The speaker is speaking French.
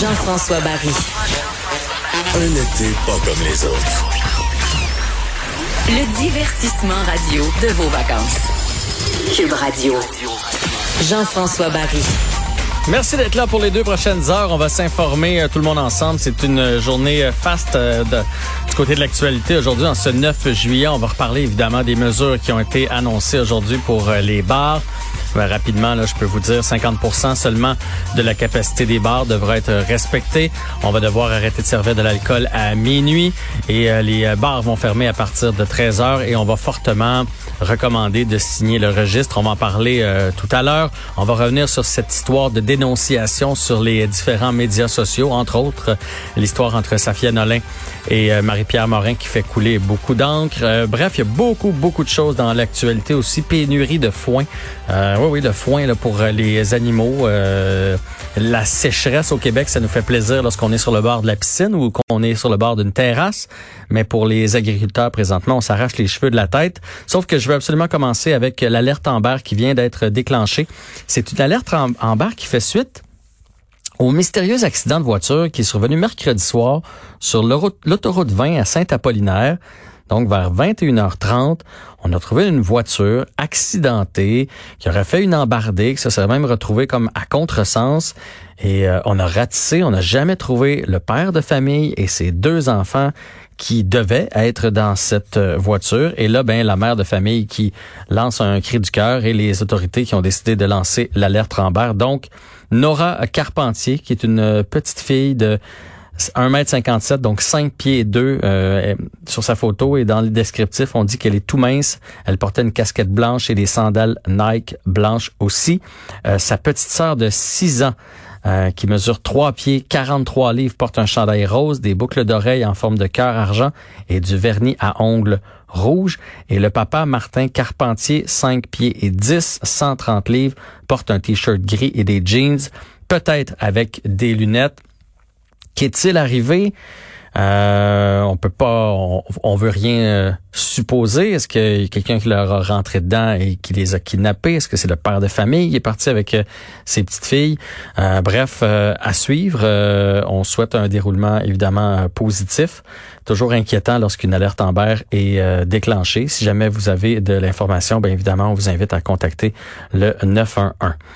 Jean-François Barry. Un été pas comme les autres. Le divertissement radio de vos vacances. Cube Radio. Jean-François Barry. Merci d'être là pour les deux prochaines heures. On va s'informer euh, tout le monde ensemble. C'est une euh, journée euh, faste de, du côté de l'actualité. Aujourd'hui, en ce 9 juillet, on va reparler évidemment des mesures qui ont été annoncées aujourd'hui pour les bars. Ben, rapidement, là, je peux vous dire, 50 seulement de la capacité des bars devra être respectée. On va devoir arrêter de servir de l'alcool à minuit et les bars vont fermer à partir de 13 heures et on va fortement recommander de signer le registre. On va en parler tout à l'heure. On va revenir sur cette histoire de dénonciation sur les différents médias sociaux, entre autres l'histoire entre Safia Nolin et euh, Marie-Pierre Morin qui fait couler beaucoup d'encre. Euh, bref, il y a beaucoup, beaucoup de choses dans l'actualité aussi. Pénurie de foin. Euh, oui, oui, de foin là, pour les animaux. la sécheresse au Québec, ça nous fait plaisir lorsqu'on est sur le bord de la piscine ou qu'on est sur le bord d'une terrasse. Mais pour les agriculteurs, présentement, on s'arrache les cheveux de la tête. Sauf que je veux absolument commencer avec l'alerte Amber qui vient d'être déclenchée. C'est une alerte Amber qui fait suite au mystérieux accident de voiture qui est survenu mercredi soir sur l'autoroute 20 à Saint-Apollinaire. Donc, vers 21h30, on a trouvé une voiture accidentée qui aurait fait une embardée, que ça s'est même retrouvé comme à contresens. Et euh, on a ratissé, on n'a jamais trouvé le père de famille et ses deux enfants qui devaient être dans cette euh, voiture. Et là, ben, la mère de famille qui lance un cri du cœur et les autorités qui ont décidé de lancer l'alerte Amber. Donc, Nora Carpentier, qui est une petite fille de 1m57, donc 5 pieds 2 euh, sur sa photo et dans le descriptif, on dit qu'elle est tout mince. Elle portait une casquette blanche et des sandales Nike blanches aussi. Euh, sa petite sœur de 6 ans euh, qui mesure 3 pieds, 43 livres, porte un chandail rose, des boucles d'oreilles en forme de cœur argent et du vernis à ongles rouge. Et le papa, Martin Carpentier, 5 pieds et 10, 130 livres, porte un t-shirt gris et des jeans, peut-être avec des lunettes. Qu'est-il arrivé? Euh, on peut pas, on, veut rien euh, supposer. Est-ce qu'il y a quelqu'un qui leur a rentré dedans et qui les a kidnappés Est-ce que c'est le père de famille qui est parti avec euh, ses petites filles? Bref, à suivre. on souhaite un déroulement évidemment positif. Toujours inquiétant lorsqu'une alerte Amber est déclenchée. Si jamais vous avez de l'information, bien évidemment, on vous invite à contacter le 911.